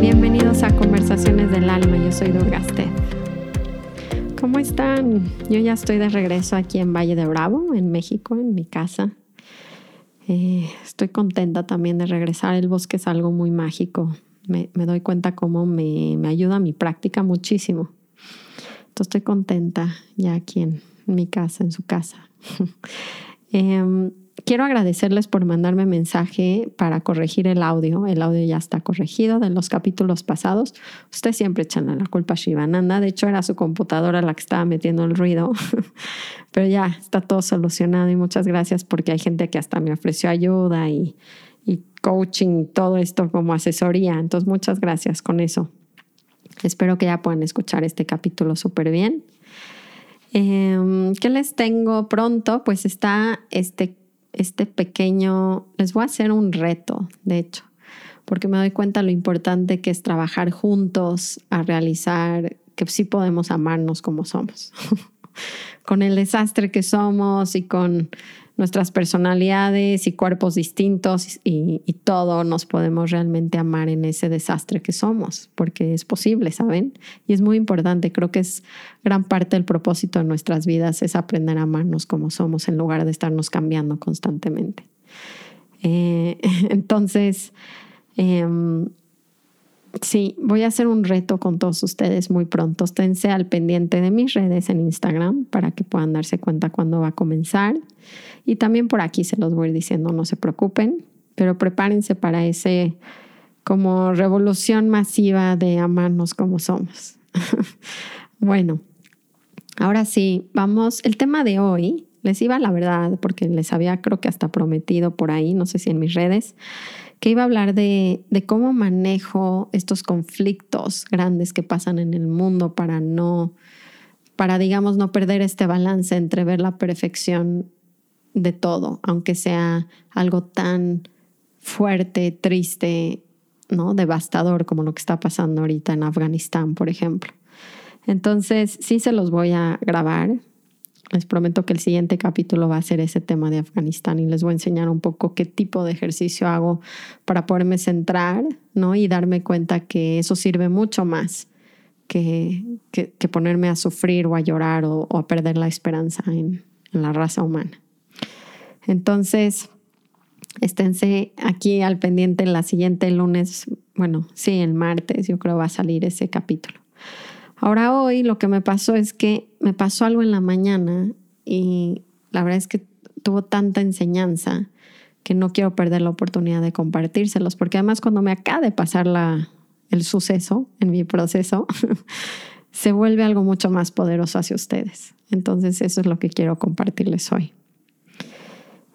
Bienvenidos a Conversaciones del Alma, yo soy Durgaste. ¿Cómo están? Yo ya estoy de regreso aquí en Valle de Bravo, en México, en mi casa. Eh, estoy contenta también de regresar. El bosque es algo muy mágico. Me, doy cuenta cómo me, ayuda mi práctica muchísimo. Estoy contenta ya aquí en, mi casa, en su casa. eh, quiero agradecerles por mandarme mensaje para corregir el audio. El audio ya está corregido de los capítulos pasados. Ustedes siempre echan la culpa a Shivananda. De hecho, era su computadora la que estaba metiendo el ruido. Pero ya está todo solucionado y muchas gracias porque hay gente que hasta me ofreció ayuda y, y coaching, todo esto como asesoría. Entonces, muchas gracias con eso. Espero que ya puedan escuchar este capítulo súper bien. Eh, ¿Qué les tengo pronto? Pues está este este pequeño, les voy a hacer un reto, de hecho, porque me doy cuenta lo importante que es trabajar juntos a realizar que sí podemos amarnos como somos, con el desastre que somos y con nuestras personalidades y cuerpos distintos y, todo nos podemos realmente amar en ese desastre que somos, porque es posible, ¿saben? Y es muy importante, creo que es gran parte del propósito de nuestras vidas, es aprender a amarnos como somos en lugar de estarnos cambiando constantemente. Eh, entonces, em, Sí, voy a hacer un reto con todos ustedes muy pronto. Esténse al pendiente de mis redes en Instagram para que puedan darse cuenta cuándo va a comenzar. Y también por aquí se los voy diciendo, no se preocupen, pero prepárense para ese como revolución masiva de amarnos como somos. bueno, ahora sí, vamos, el tema de hoy, les iba la verdad, porque les había creo que hasta prometido por ahí, no sé si en mis redes, que iba a hablar de, cómo manejo estos conflictos grandes que pasan en el mundo para no, para digamos, no perder este balance entre ver la perfección de todo, aunque sea algo tan fuerte, triste, ¿no? devastador como lo que está pasando ahorita en Afganistán, por ejemplo. Entonces, sí se los voy a grabar les prometo que el siguiente capítulo va a ser ese tema de Afganistán y les voy a enseñar un poco qué tipo de ejercicio hago para poderme centrar ¿no? y darme cuenta que eso sirve mucho más que, que, ponerme a sufrir o a llorar o, a perder la esperanza en, la raza humana. Entonces, esténse aquí al pendiente la siguiente lunes, bueno, sí, el martes, yo creo va a salir ese capítulo. Ahora hoy lo que me pasó es que me pasó algo en la mañana y la verdad es que tuvo tanta enseñanza que no quiero perder la oportunidad de compartírselos, porque además cuando me acaba de pasar la, el suceso en mi proceso, se vuelve algo mucho más poderoso hacia ustedes. Entonces eso es lo que quiero compartirles hoy.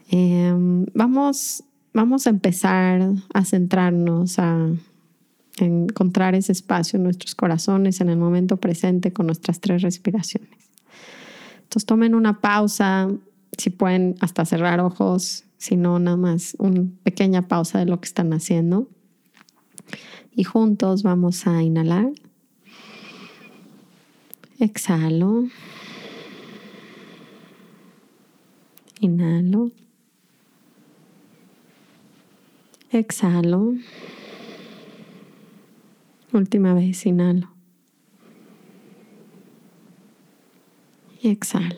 Em, vamos, vamos a empezar a centrarnos, a encontrar ese espacio en nuestros corazones en el momento presente con nuestras tres respiraciones. Entonces tomen una pausa, si pueden hasta cerrar ojos, si no, nada más una pequeña pausa de lo que están haciendo. Y juntos vamos a inhalar. Exhalo. Inhalo. Exhalo. Última vez, inhalo. Y exhalo.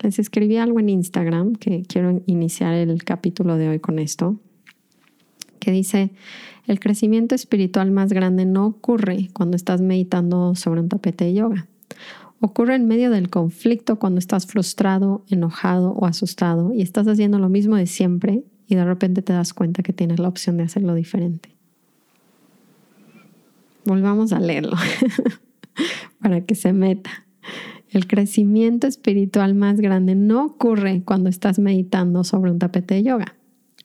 Les escribí algo en Instagram que quiero iniciar el capítulo de hoy con esto, que dice, el crecimiento espiritual más grande no ocurre cuando estás meditando sobre un tapete de yoga. Ocurre en medio del conflicto cuando estás frustrado, enojado o asustado y estás haciendo lo mismo de siempre y de repente te das cuenta que tienes la opción de hacerlo diferente. Volvamos a leerlo para que se meta. El crecimiento espiritual más grande no ocurre cuando estás meditando sobre un tapete de yoga.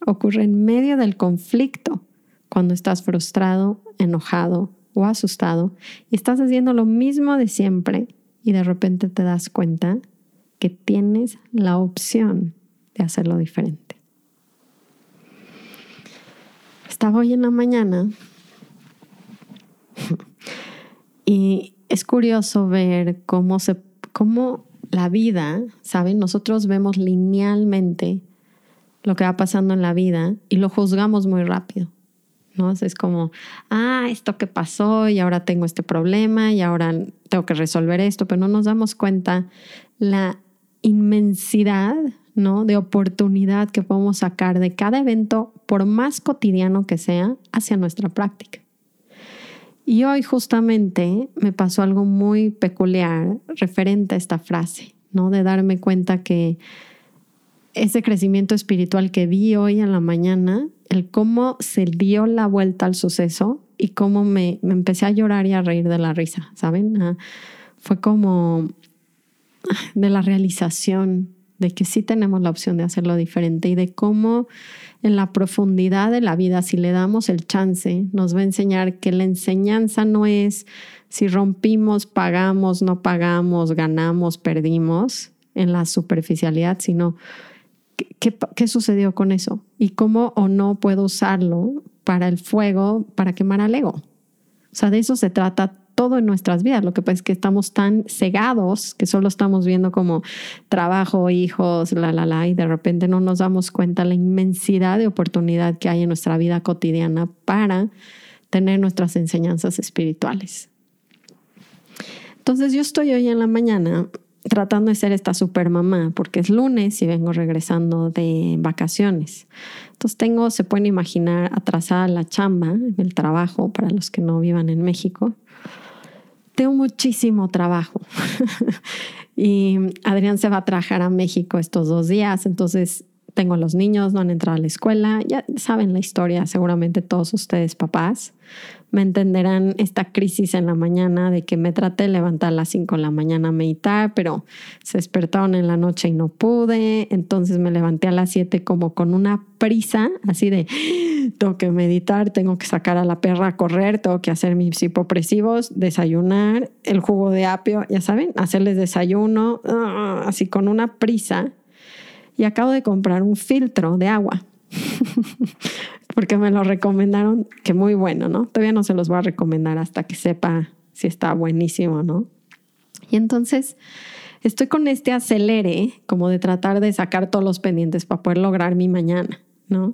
Ocurre en medio del conflicto, cuando estás frustrado, enojado o asustado y estás haciendo lo mismo de siempre y de repente te das cuenta que tienes la opción de hacerlo diferente. Estaba hoy en la mañana y es curioso ver cómo se cómo la vida, ¿saben? Nosotros vemos linealmente lo que va pasando en la vida y lo juzgamos muy rápido. ¿no? Es como, ah, esto que pasó y ahora tengo este problema y ahora tengo que resolver esto, pero no nos damos cuenta la inmensidad, ¿no? De oportunidad que podemos sacar de cada evento, por más cotidiano que sea, hacia nuestra práctica. Y hoy justamente me pasó algo muy peculiar referente a esta frase, ¿no? De darme cuenta que ese crecimiento espiritual que vi hoy en la mañana, el cómo se dio la vuelta al suceso y cómo me, me empecé a llorar y a reír de la risa, ¿saben? Ah, fue como ah, de la realización de que sí tenemos la opción de hacerlo diferente y de cómo en la profundidad de la vida, si le damos el chance, nos va a enseñar que la enseñanza no es si rompimos, pagamos, no pagamos, ganamos, perdimos en la superficialidad, sino ¿Qué, sucedió con eso? ¿Y cómo o no puedo usarlo para el fuego, para quemar al ego? O sea, de eso se trata todo en nuestras vidas. Lo que pasa es que estamos tan cegados que solo estamos viendo como trabajo, hijos, la, la, la, y de repente no nos damos cuenta la inmensidad de oportunidad que hay en nuestra vida cotidiana para tener nuestras enseñanzas espirituales. Entonces yo estoy hoy en la mañana tratando de ser esta super mamá, porque es lunes y vengo regresando de vacaciones. Entonces tengo, se pueden imaginar, atrasada la chamba, el trabajo, para los que no vivan en México. Tengo muchísimo trabajo. y Adrián se va a trabajar a México estos dos días, entonces tengo los niños, no han entrado a la escuela, ya saben la historia, seguramente todos ustedes papás me entenderán esta crisis en la mañana de que me traté de levantar a las 5 de la mañana a meditar, pero se despertaron en la noche y no pude, entonces me levanté a las 7 como con una prisa, así de, tengo que meditar, tengo que sacar a la perra a correr, tengo que hacer mis hipopresivos, desayunar, el jugo de apio, ya saben, hacerles desayuno, ah, así con una prisa. Y acabo de comprar un filtro de agua porque me lo recomendaron, que muy bueno, ¿no? Todavía no se los voy a recomendar hasta que sepa si está buenísimo, ¿no? Y entonces estoy con este acelere, como de tratar de sacar todos los pendientes para poder lograr mi mañana, ¿no?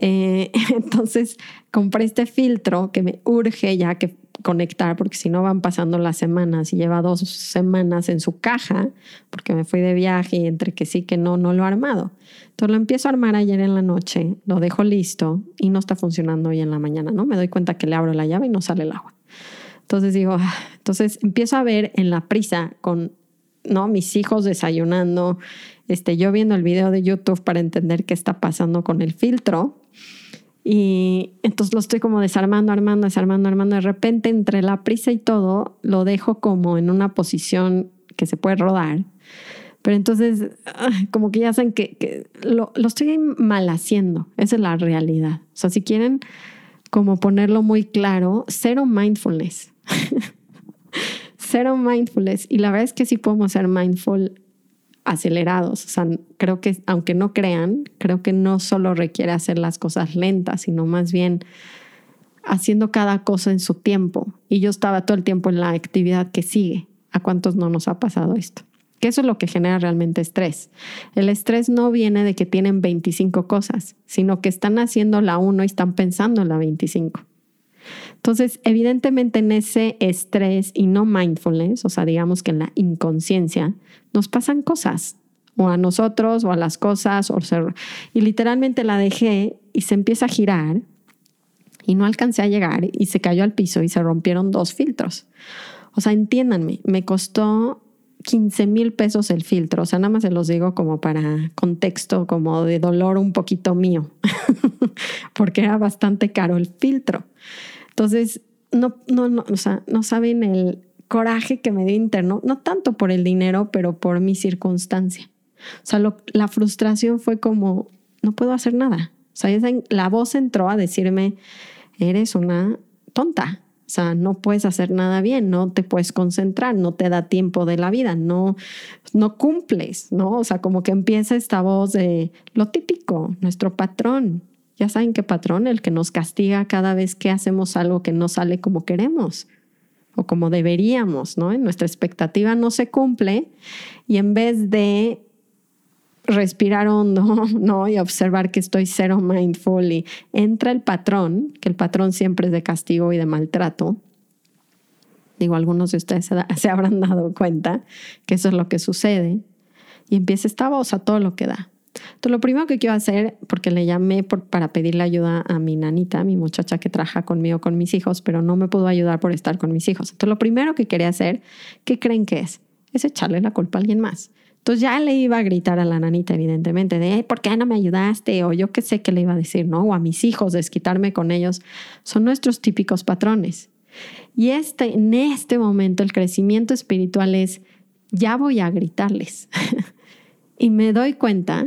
Eh, entonces compré este filtro que me urge ya que conectar, porque si no van pasando las semanas y lleva dos semanas en su caja, porque me fui de viaje y entre que sí que no, no lo he armado. Entonces lo empiezo a armar ayer en la noche, lo dejo listo y no está funcionando hoy en la mañana, ¿no? Me doy cuenta que le abro la llave y no sale el agua. Entonces digo, ah", entonces empiezo a ver en la prisa con, ¿no? Mis hijos desayunando, este, yo viendo el video de YouTube para entender qué está pasando con el filtro y entonces lo estoy como desarmando, armando, desarmando, armando. De repente, entre la prisa y todo, lo dejo como en una posición que se puede rodar. Pero entonces, como que ya saben que, lo, lo, estoy mal haciendo. Esa es la realidad. O sea, si quieren como ponerlo muy claro, cero mindfulness. cero mindfulness. Y la verdad es que sí podemos ser mindful acelerados. O sea, creo que, aunque no crean, creo que no solo requiere hacer las cosas lentas, sino más bien haciendo cada cosa en su tiempo. Y yo estaba todo el tiempo en la actividad que sigue. ¿A cuántos no nos ha pasado esto? Que eso es lo que genera realmente estrés. El estrés no viene de que tienen 25 cosas, sino que están haciendo la 1 y están pensando en la 25. Entonces, evidentemente en ese estrés y no mindfulness, o sea, digamos que en la inconsciencia, nos pasan cosas, o a nosotros, o a las cosas, o y literalmente la dejé y se empieza a girar y no alcancé a llegar y se cayó al piso y se rompieron dos filtros. O sea, entiéndanme, me costó 15 mil pesos el filtro. O sea, nada más se los digo como para contexto, como de dolor un poquito mío, porque era bastante caro el filtro. Entonces, no, no, no, o sea, no saben el coraje que me dio interno, no tanto por el dinero, pero por mi circunstancia. O sea, la frustración fue como, no puedo hacer nada. O sea, la voz entró a decirme, eres una tonta. O sea, no puedes hacer nada bien, no te puedes concentrar, no te da tiempo de la vida, no, no cumples, ¿no? O sea, como que empieza esta voz de lo típico, nuestro patrón, Ya saben qué patrón, el que nos castiga cada vez que hacemos algo que no sale como queremos o como deberíamos, ¿no? Nuestra expectativa no se cumple y en vez de respirar hondo, ¿no? Y observar que estoy cero mindful y entra el patrón, que el patrón siempre es de castigo y de maltrato. Digo, algunos de ustedes se, habrán dado cuenta que eso es lo que sucede. Y empieza esta voz a todo lo que da. Entonces, lo primero que quiero hacer, porque le llamé para pedirle ayuda a mi nanita, mi muchacha que trabaja conmigo con mis hijos, pero no me pudo ayudar por estar con mis hijos. Entonces, lo primero que quería hacer, ¿qué creen que es? Es echarle la culpa a alguien más. Entonces ya le iba a gritar a la nanita, evidentemente, de, ¿por qué no me ayudaste? O yo qué sé qué le iba a decir, ¿no? O a mis hijos, desquitarme con ellos. Son nuestros típicos patrones. Y este, en este momento el crecimiento espiritual es, ya voy a gritarles. y me doy cuenta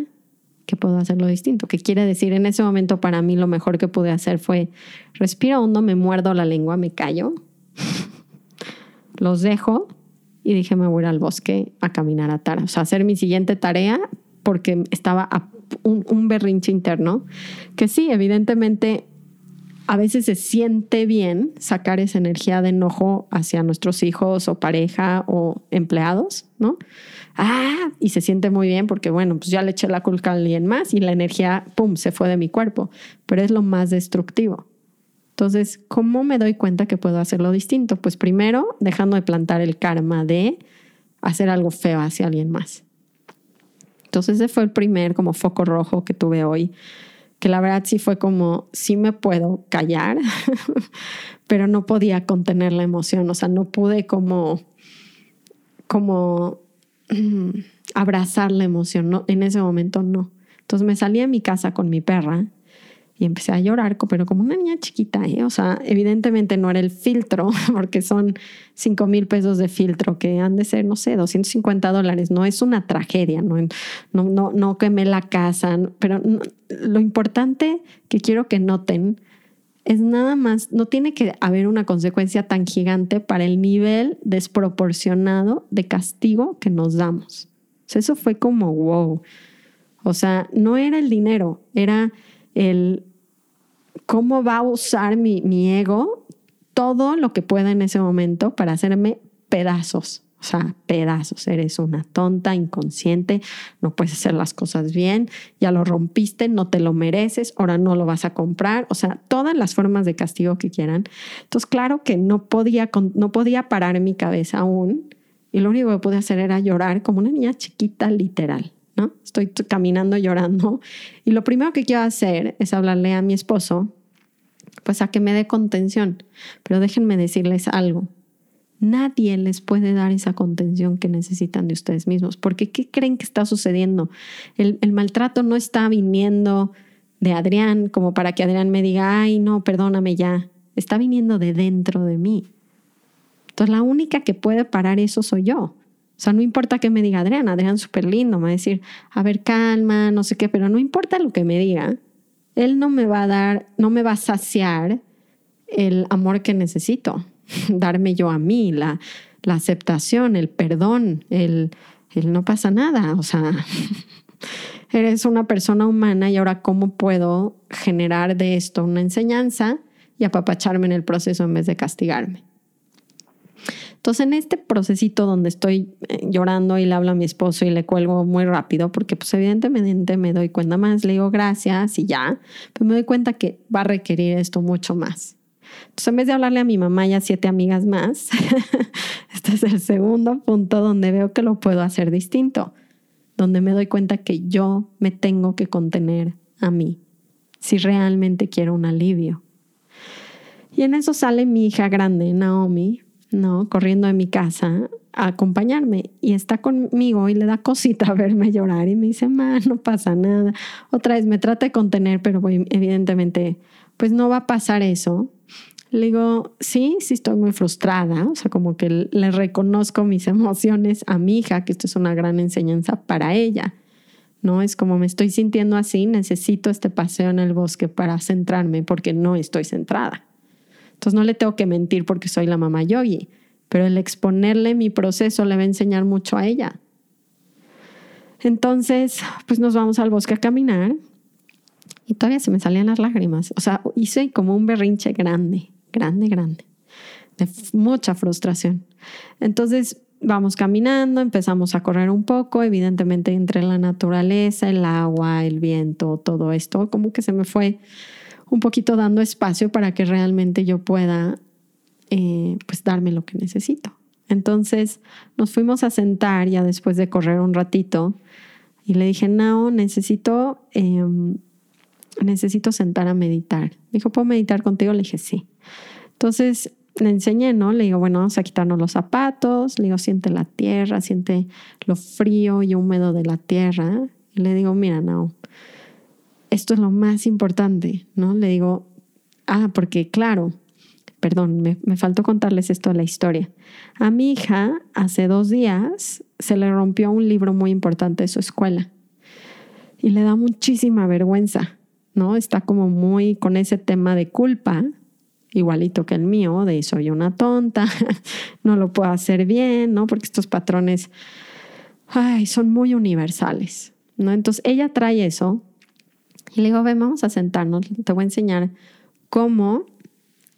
que puedo hacerlo distinto. Que quiere decir, en ese momento para mí lo mejor que pude hacer fue, respiro hondo, me muerdo la lengua, me callo, los dejo y dije, me voy al bosque a caminar a Tara, o sea, hacer mi siguiente tarea porque estaba un, un berrinche interno, que sí, evidentemente a veces se siente bien sacar esa energía de enojo hacia nuestros hijos o pareja o empleados, ¿no? Ah, y se siente muy bien porque, bueno, pues ya le eché la culpa a alguien más y la energía, ¡pum!, se fue de mi cuerpo, pero es lo más destructivo. Entonces, ¿cómo me doy cuenta que puedo hacerlo distinto? Pues primero, dejando de plantar el karma de hacer algo feo hacia alguien más. Entonces, ese fue el primer como foco rojo que tuve hoy, que la verdad sí fue como, sí me puedo callar, pero no podía contener la emoción, o sea, no pude como, como abrazar la emoción, no, en ese momento no. Entonces me salí de mi casa con mi perra y empecé a llorar, pero como una niña chiquita, ¿eh? o sea, evidentemente no era el filtro, porque son 5 mil pesos de filtro que han de ser, no sé, 250 dólares, no es una tragedia, no, no, no, no quemé la casa, pero lo importante que quiero que noten es nada más, no tiene que haber una consecuencia tan gigante para el nivel desproporcionado de castigo que nos damos. Eso fue como wow. O sea, no era el dinero, era el cómo va a usar mi, mi ego todo lo que pueda en ese momento para hacerme pedazos. O sea, pedazos. Eres una tonta, inconsciente, no puedes hacer las cosas bien, ya lo rompiste, no te lo mereces, ahora no lo vas a comprar. O sea, todas las formas de castigo que quieran. Entonces, claro que no podía, no podía parar mi cabeza aún y lo único que pude hacer era llorar como una niña chiquita, literal. ¿no? Estoy caminando llorando y lo primero que quiero hacer es hablarle a mi esposo pues a que me dé contención. Pero déjenme decirles algo. Nadie les puede dar esa contención que necesitan de ustedes mismos. Porque ¿qué creen que está sucediendo? El, maltrato no está viniendo de Adrián como para que Adrián me diga, ay, no, perdóname ya. Está viniendo de dentro de mí. Entonces la única que puede parar eso soy yo. O sea, no importa que me diga Adrián, Adrián súper lindo, me va a decir, a ver, calma, no sé qué, pero no importa lo que me diga, él no me va a dar, no me va a saciar el amor que necesito, darme yo a mí, la, la aceptación, el perdón, el, el no pasa nada, o sea, eres una persona humana y ahora cómo puedo generar de esto una enseñanza y apapacharme en el proceso en vez de castigarme. Entonces, en este procesito donde estoy eh, llorando y le hablo a mi esposo y le cuelgo muy rápido, porque pues evidentemente me doy cuenta más, le digo gracias y ya, pero me doy cuenta que va a requerir esto mucho más. Entonces, en vez de hablarle a mi mamá y a siete amigas más, este es el segundo punto donde veo que lo puedo hacer distinto, donde me doy cuenta que yo me tengo que contener a mí, si realmente quiero un alivio. Y en eso sale mi hija grande, Naomi, ¿no? Corriendo de mi casa a acompañarme y está conmigo y le da cosita verme llorar y me dice, ma, no pasa nada. Otra vez me trata de contener, pero evidentemente, pues no va a pasar eso. Le digo, sí, sí estoy muy frustrada, o sea, como que le reconozco mis emociones a mi hija, que esto es una gran enseñanza para ella. ¿no? Es como me estoy sintiendo así, necesito este paseo en el bosque para centrarme porque no estoy centrada. Entonces no le tengo que mentir porque soy la mamá yogi, pero el exponerle mi proceso le va a enseñar mucho a ella. Entonces, pues nos vamos al bosque a caminar Y todavía se me salían las lágrimas. O sea, hice como un berrinche grande, grande, grande, de mucha frustración. Entonces, vamos caminando, empezamos a correr un poco, evidentemente entre la naturaleza, el agua, el viento, todo esto, como que se me fue un poquito dando espacio para que realmente yo pueda eh, pues darme lo que necesito. Entonces nos fuimos a sentar ya después de correr un ratito y le dije, no, necesito, em, necesito sentar a meditar. Me dijo, ¿puedo meditar contigo? Le dije, sí. Entonces le enseñé, ¿no? Le digo, bueno, vamos a quitarnos los zapatos. Le digo, siente la tierra, siente lo frío y húmedo de la tierra. Y le digo, mira, no, esto es lo más importante, ¿no? Le digo, ah, porque claro, perdón, me, me, faltó contarles esto de la historia. A mi hija hace dos días se le rompió un libro muy importante de su escuela y le da muchísima vergüenza, ¿no? Está como muy con ese tema de culpa, igualito que el mío, de soy una tonta, no lo puedo hacer bien, ¿no? Porque estos patrones, ay, son muy universales, ¿no? Entonces ella trae eso y le digo, ven, vamos a sentarnos, te voy a enseñar cómo,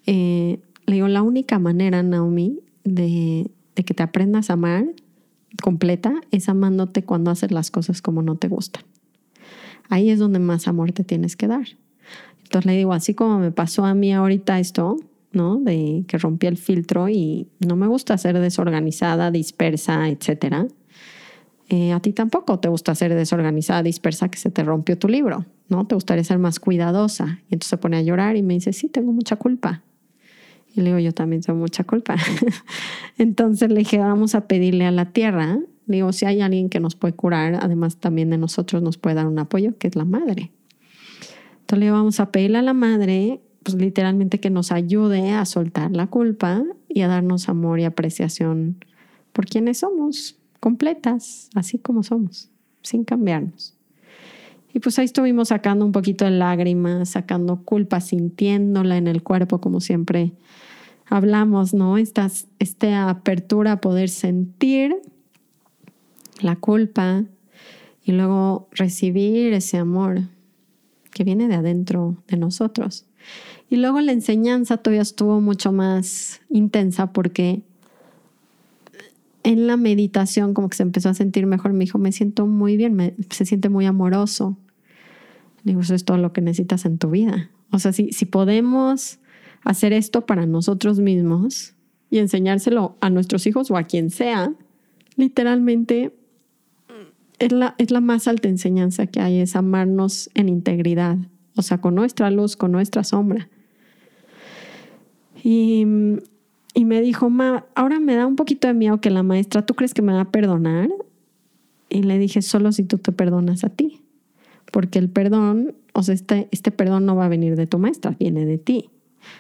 eh, le digo, la única manera, Naomi, de, de que te aprendas a amar completa es amándote cuando haces las cosas como no te gustan. Ahí es donde más amor te tienes que dar. Entonces le digo, así como me pasó a mí ahorita esto, ¿no? De que rompí el filtro y no me gusta ser desorganizada, dispersa, etcétera. Eh, a ti tampoco te gusta ser desorganizada, dispersa, que se te rompió tu libro, ¿no? Te gustaría ser más cuidadosa. Y entonces se pone a llorar y me dice, sí, tengo mucha culpa. Y le digo, yo también tengo mucha culpa. entonces le dije, vamos a pedirle a la tierra. Le digo, si hay alguien que nos puede curar, además también de nosotros nos puede dar un apoyo, que es la madre. Entonces le digo, vamos a pedirle a la madre, pues literalmente que nos ayude a soltar la culpa y a darnos amor y apreciación por quienes somos, completas, así como somos, sin cambiarnos. Y pues ahí estuvimos sacando un poquito de lágrimas, sacando culpa, sintiéndola en el cuerpo, como siempre hablamos, ¿no? Esta, esta apertura a poder sentir la culpa y luego recibir ese amor que viene de adentro de nosotros. Y luego la enseñanza todavía estuvo mucho más intensa porque en la meditación como que se empezó a sentir mejor. Me dijo, me siento muy bien, se siente muy amoroso. Digo, eso es todo lo que necesitas en tu vida. O sea, si, si podemos hacer esto para nosotros mismos y enseñárselo a nuestros hijos o a quien sea, literalmente es la, es la más alta enseñanza que hay, es amarnos en integridad, o sea, con nuestra luz, con nuestra sombra. Y y me dijo, ma, ahora me da un poquito de miedo que la maestra, ¿tú crees que me va a perdonar? Y le dije, solo si tú te perdonas a ti. Porque el perdón, o sea, este, este perdón no va a venir de tu maestra, viene de ti.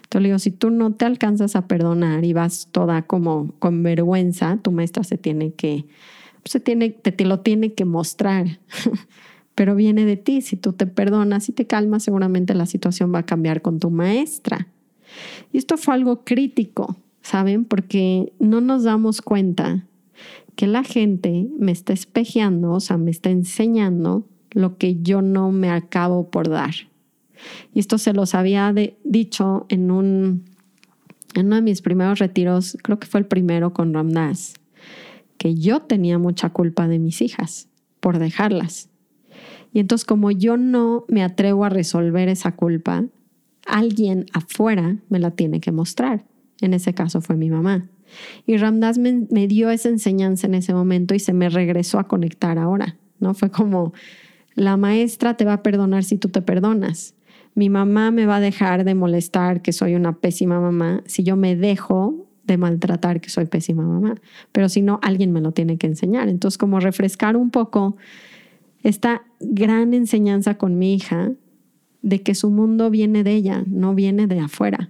Entonces le digo, si tú no te alcanzas a perdonar y vas toda como con vergüenza, tu maestra se tiene que, se tiene, te, te lo tiene que mostrar. Pero viene de ti. Si tú te perdonas y te calmas, seguramente la situación va a cambiar con tu maestra. Y esto fue algo crítico, ¿saben? Porque no nos damos cuenta que la gente me está espejeando, o sea, me está enseñando lo que yo no me acabo por dar. Y esto se los había dicho en, un, en uno de mis primeros retiros, creo que fue el primero con Ramdas, que yo tenía mucha culpa de mis hijas por dejarlas. Y entonces como yo no me atrevo a resolver esa culpa, alguien afuera me la tiene que mostrar. En ese caso fue mi mamá. Y Ramdas me, dio esa enseñanza en ese momento y se me regresó a conectar ahora, ¿no? Fue como, la maestra te va a perdonar si tú te perdonas. Mi mamá me va a dejar de molestar que soy una pésima mamá si yo me dejo de maltratar que soy pésima mamá. Pero si no, alguien me lo tiene que enseñar. Entonces, como refrescar un poco esta gran enseñanza con mi hija de que su mundo viene de ella, no viene de afuera.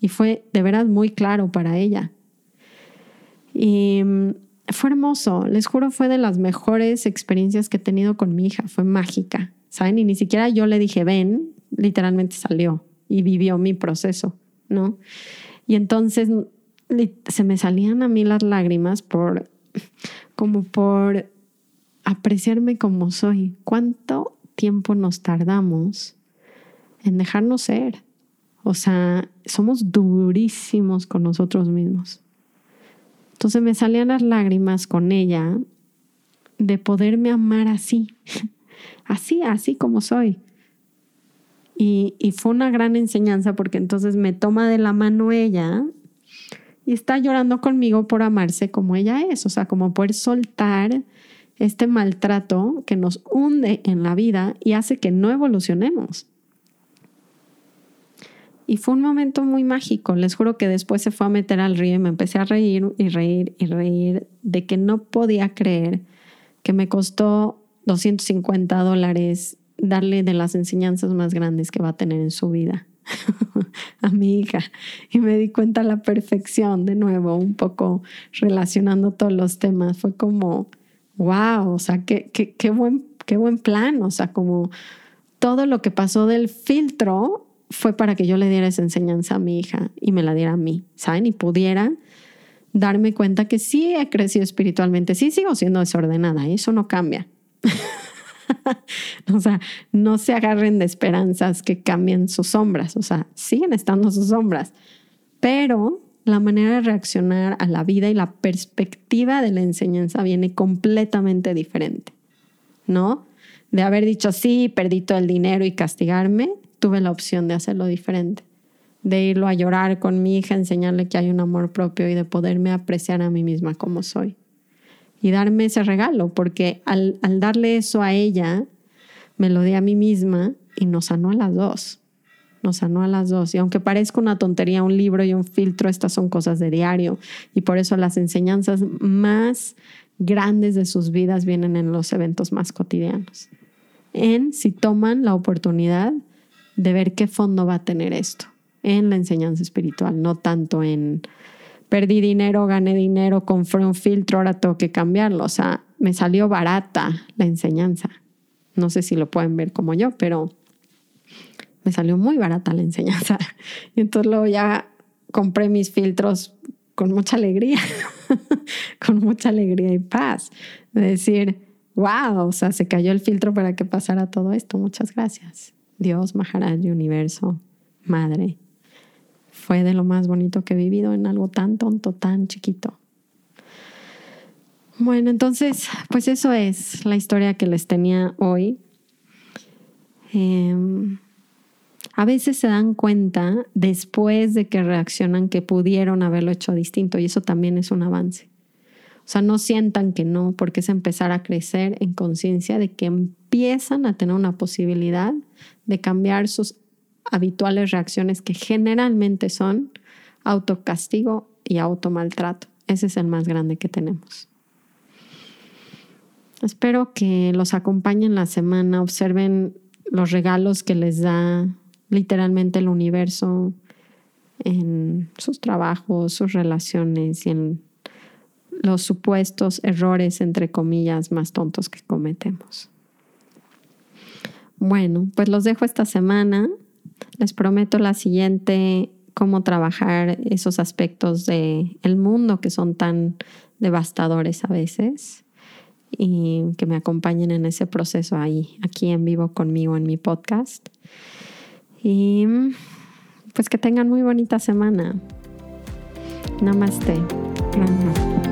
Y fue de veras muy claro para ella. Y mm, fue hermoso, les juro, fue de las mejores experiencias que he tenido con mi hija, fue mágica, ¿saben? Y ni siquiera yo le dije, ven, literalmente salió y vivió mi proceso, ¿no? Y entonces se me salían a mí las lágrimas por, como por apreciarme como soy. ¿Cuánto tiempo nos tardamos en dejarnos ser. O sea, somos durísimos con nosotros mismos. Entonces me salían las lágrimas con ella de poderme amar así, así, así como soy. Y, y, fue una gran enseñanza porque entonces me toma de la mano ella y está llorando conmigo por amarse como ella es, o sea, como poder soltar este maltrato que nos hunde en la vida y hace que no evolucionemos. Y fue un momento muy mágico. Les juro que después se fue a meter al río y me empecé a reír y reír y reír de que no podía creer que me costó 250 dólares darle de las enseñanzas más grandes que va a tener en su vida. a mi hija y me di cuenta la perfección de nuevo, un poco relacionando todos los temas. Fue como, wow, o sea, qué, qué, qué, buen, qué buen plan, o sea, como todo lo que pasó del filtro fue para que yo le diera esa enseñanza a mi hija y me la diera a mí, ¿saben? Y pudiera darme cuenta que sí he crecido espiritualmente, sí sigo siendo desordenada, eso no cambia. o sea, no se agarren de esperanzas que cambien sus sombras, o sea, siguen estando sus sombras, pero la manera de reaccionar a la vida y la perspectiva de la enseñanza viene completamente diferente, ¿no? De haber dicho, sí, perdí todo el dinero y castigarme, tuve la opción de hacerlo diferente, de irlo a llorar con mi hija, enseñarle que hay un amor propio y de poderme apreciar a mí misma como soy y darme ese regalo, porque al, darle eso a ella, me lo di a mí misma y nos sanó a las dos. Nos sanó a las dos. Y aunque parezca una tontería, un libro y un filtro, estas son cosas de diario. Y por eso las enseñanzas más grandes de sus vidas vienen en los eventos más cotidianos. En si toman la oportunidad de ver qué fondo va a tener esto en la enseñanza espiritual, no tanto en perdí dinero, gané dinero, compré un filtro, ahora tengo que cambiarlo. O sea, me salió barata la enseñanza. No sé si lo pueden ver como yo, pero me salió muy barata la enseñanza. Y entonces luego ya compré mis filtros con mucha alegría, con mucha alegría y paz. De decir, wow, o sea, se cayó el filtro para que pasara todo esto. Muchas gracias. Dios, Maharaj, Universo, Madre fue de lo más bonito que he vivido en algo tan tonto, tan chiquito. Bueno, entonces, pues eso es la historia que les tenía hoy. Em, a veces se dan cuenta después de que reaccionan que pudieron haberlo hecho distinto y eso también es un avance. O sea, no sientan que no, porque es empezar a crecer en conciencia de que empiezan a tener una posibilidad de cambiar sus habituales reacciones que generalmente son autocastigo y automaltrato. Ese es el más grande que tenemos. Espero que los acompañen la semana, observen los regalos que les da literalmente el universo en sus trabajos, sus relaciones y en los supuestos errores, entre comillas, más tontos que cometemos. Bueno, pues los dejo esta semana. Les prometo la siguiente cómo trabajar esos aspectos del el mundo que son tan devastadores a veces y que me acompañen en ese proceso ahí, aquí en vivo conmigo en mi podcast. Y pues que tengan muy bonita semana. Namaste. Namaste.